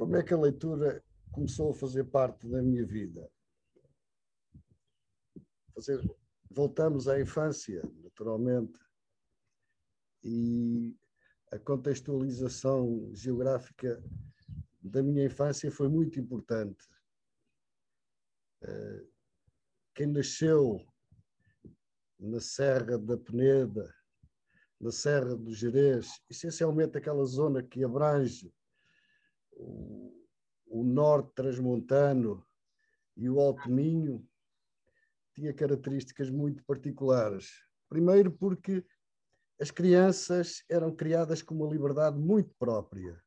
como é que a leitura começou a fazer parte da minha vida? Fazer, voltamos à infância, naturalmente, e a contextualização geográfica da minha infância foi muito importante. Eh, quem nasceu na Serra da Peneda, na Serra do Jerez, essencialmente aquela zona que abrange o, norte transmontano e o Alto Minho, tinha características muito particulares. Primeiro, porque as crianças eram criadas com uma liberdade muito própria.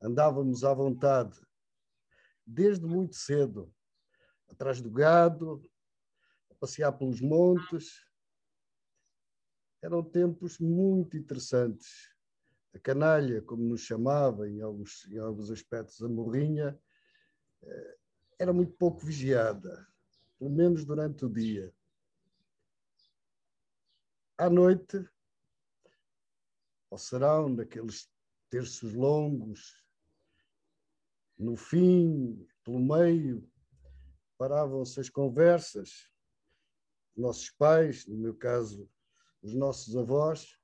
Andávamos à vontade, desde muito cedo, atrás do gado, a passear pelos montes. Eram tempos muito interessantes. A canalha, como nos chamava, em alguns, em alguns aspectos, a morrinha, eh, era muito pouco vigiada, pelo menos durante o dia. À noite, ao serão, naqueles terços longos, no fim, pelo meio, paravam-se as conversas, nossos pais, no meu caso, os nossos avós,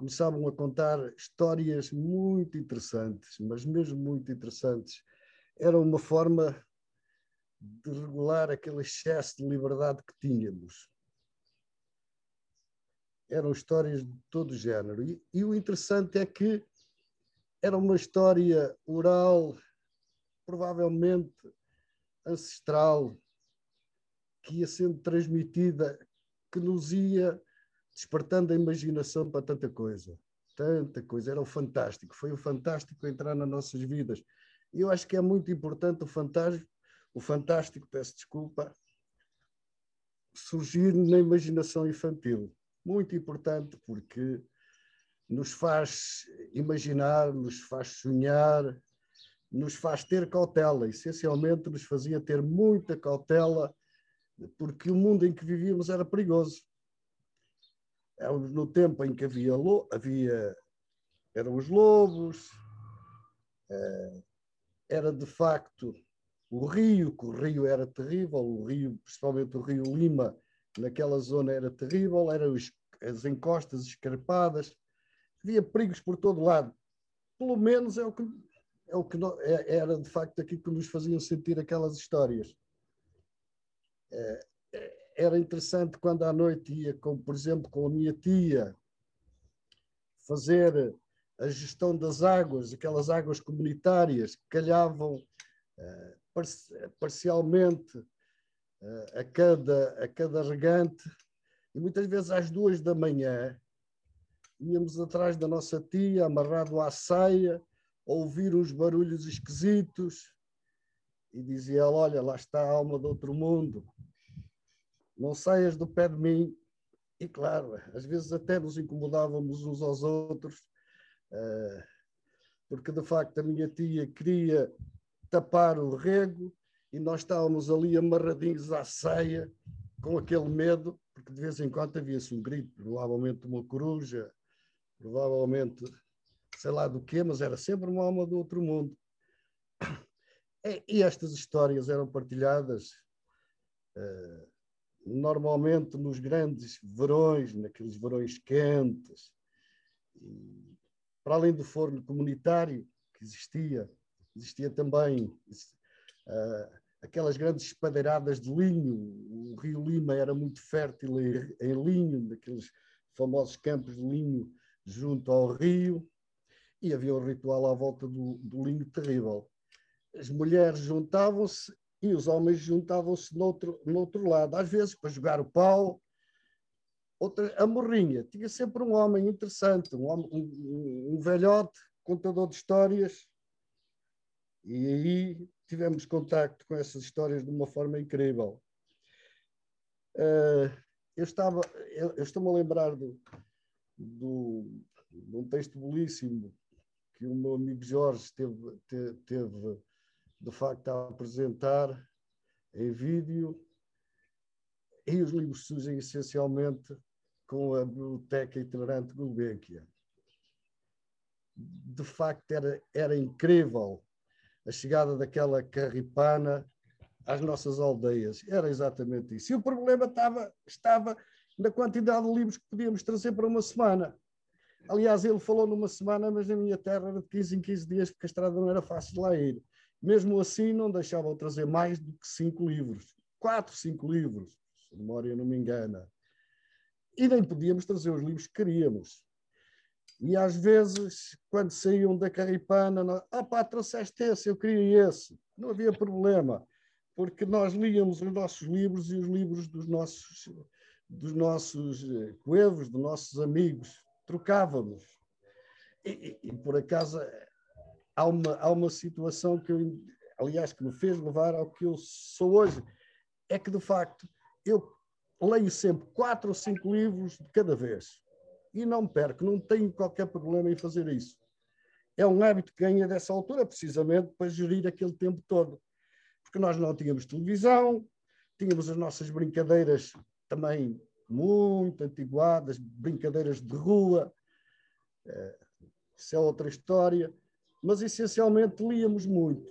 começavam a contar histórias muito interessantes, mas mesmo muito interessantes. Era uma forma de regular aquele excesso de liberdade que tínhamos. Eram histórias de todo género. E, e o interessante é que era uma história oral, provavelmente ancestral que ia sendo transmitida, que nos ia despertando a imaginação para tanta coisa. Tanta coisa. Era o fantástico. Foi o fantástico entrar nas nossas vidas. E eu acho que é muito importante o fantástico, o fantástico, peço desculpa, surgir na imaginação infantil. Muito importante porque nos faz imaginar, nos faz sonhar, nos faz ter cautela, essencialmente nos fazia ter muita cautela, porque o mundo em que vivíamos era perigoso. No tempo em que havia, havia eram os lobos, eh, era de facto o rio, que o rio era terrível, o rio, principalmente o rio Lima, naquela zona era terrível, eram as encostas escarpadas, havia perigos por todo lado. Pelo menos é o que é o que é, era de facto aquilo que nos faziam sentir aquelas histórias. É, é, era interessante quando à noite ia, com, por exemplo, com a minha tia, fazer a gestão das águas, aquelas águas comunitárias que calhavam parcialmente a, cada, a cada regante, e muitas vezes às duas da manhã íamos atrás da nossa tia, amarrado à saia, ouvir uns barulhos esquisitos e dizia ela, olha, lá está a alma do outro mundo, não saias do pé de mim. E claro, às vezes até nos incomodávamos uns aos outros, eh, porque de facto a minha tia queria tapar o rego e nós estávamos ali amarradinhos à ceia, com aquele medo, porque de vez em quando havia-se um grito, provavelmente uma coruja, provavelmente sei lá do quê, mas era sempre uma alma do outro mundo. E estas histórias eram partilhadas uh, normalmente nos grandes verões, naqueles verões quentes. Para além do forno comunitário que existia, existia também uh, aquelas grandes espadeiradas de linho. O Rio Lima era muito fértil em, em linho, naqueles famosos campos de linho junto ao rio e havia um ritual à volta do, do linho terrível. As mulheres juntavam-se e os homens juntavam-se no outro, no outro lado, às vezes para jogar o pau. Outra, a morrinha, tinha sempre um homem interessante, um, homem, um, um velhote, contador de histórias, e aí tivemos contacto com essas histórias de uma forma incrível. Uh, eu estava, eu, eu estou-me a lembrar do, do, de um texto belíssimo que o meu amigo Jorge teve, teve de facto a apresentar em vídeo e os livros surgem essencialmente com a Biblioteca Itinerante Gulbenkian. De facto, era, era incrível a chegada daquela carripana às nossas aldeias. Era exatamente isso. E o problema estava, estava na quantidade de livros que podíamos trazer para uma semana. Aliás, ele falou numa semana, mas na minha terra era de 15 em 15 dias, porque a estrada não era fácil de lá ir. Mesmo assim, não deixavam trazer mais do que cinco livros. Quatro, cinco livros, se a memória não me engana. E nem podíamos trazer os livros que queríamos. E às vezes, quando saíam da carripana, nós, ah trouxeste esse, eu queria esse. Não havia problema, porque nós líamos os nossos livros e os livros dos nossos, dos nossos eh, coevos, dos nossos amigos, trocávamos. E, e, e, por acaso há uma, há uma situação que eu, aliás, que me fez levar ao que eu sou hoje, é que de facto eu leio sempre quatro ou cinco livros de cada vez e não perco, não tenho qualquer problema em fazer isso. É um hábito que ganha dessa altura, precisamente para gerir aquele tempo todo. Porque nós não tínhamos televisão, tínhamos as nossas brincadeiras também muito antiguadas, brincadeiras de rua, eh, isso é outra história, mas essencialmente líamos muito.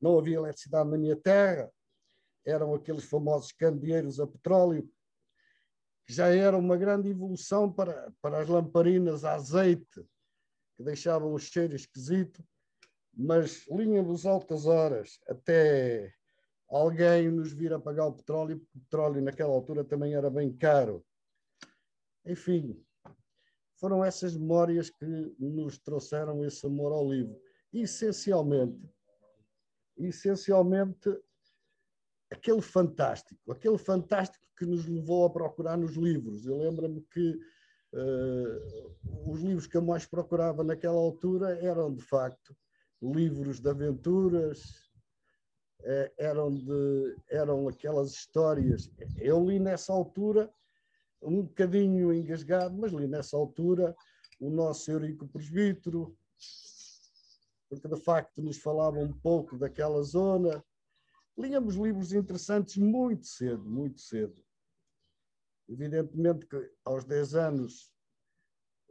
Não havia eletricidade na minha terra, eram aqueles famosos candeeiros a petróleo, que já era uma grande evolução para, para as lamparinas a azeite, que deixavam o cheiro esquisito, mas líamos altas horas até alguém nos vir a pagar o petróleo, porque o petróleo naquela altura também era bem caro. Enfim, foram essas memórias que nos trouxeram esse amor ao livro. essencialmente, essencialmente, aquele fantástico, aquele fantástico que nos levou a procurar nos livros. Eu lembro-me que uh, os livros que eu mais procurava naquela altura eram, de facto, livros de aventuras, eh, eram, de, eram aquelas histórias. Eu li nessa altura, um bocadinho engasgado, mas li nessa altura o nosso Eurico Presbítero, porque de facto nos falava um pouco daquela zona. Líamos livros interessantes muito cedo, muito cedo. Evidentemente que aos 10 anos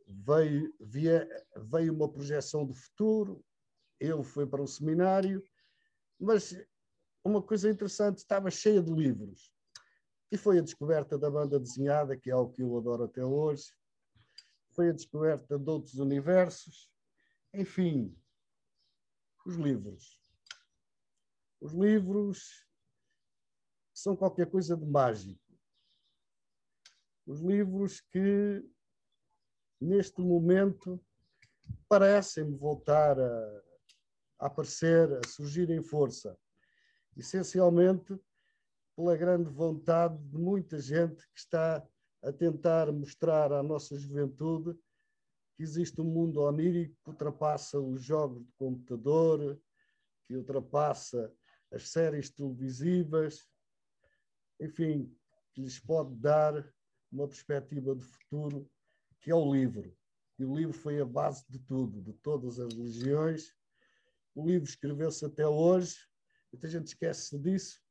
veio, via, veio uma projeção do futuro, eu fui para o seminário, mas uma coisa interessante, estava cheia de livros. E foi a descoberta da banda desenhada, que é algo que eu adoro até hoje. Foi a descoberta de outros universos. Enfim, os livros. Os livros são qualquer coisa de mágico. Os livros que, neste momento, parecem voltar a, a aparecer, a surgir em força essencialmente pela grande vontade de muita gente que está a tentar mostrar à nossa juventude que existe um mundo onírico que ultrapassa os jogos de computador, que ultrapassa as séries televisivas, enfim, que lhes pode dar uma perspectiva de futuro, que é o livro. E o livro foi a base de tudo, de todas as religiões. O livro escreveu-se até hoje, Muita gente esquece disso.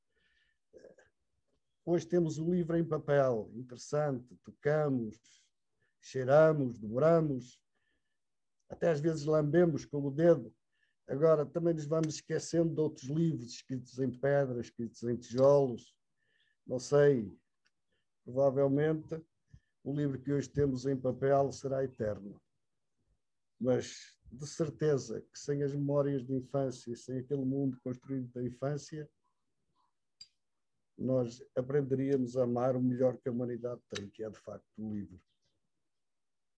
Hoje temos o livro em papel, interessante, tocamos, cheiramos, dobramos, até às vezes lambemos com o dedo. Agora também nos vamos esquecendo de outros livros escritos em pedra, escritos em tijolos. Não sei, provavelmente o livro que hoje temos em papel será eterno. Mas de certeza que sem as memórias de infância, sem aquele mundo construído da infância, nós aprenderíamos a amar o melhor que a humanidade tem, que é de facto o livro.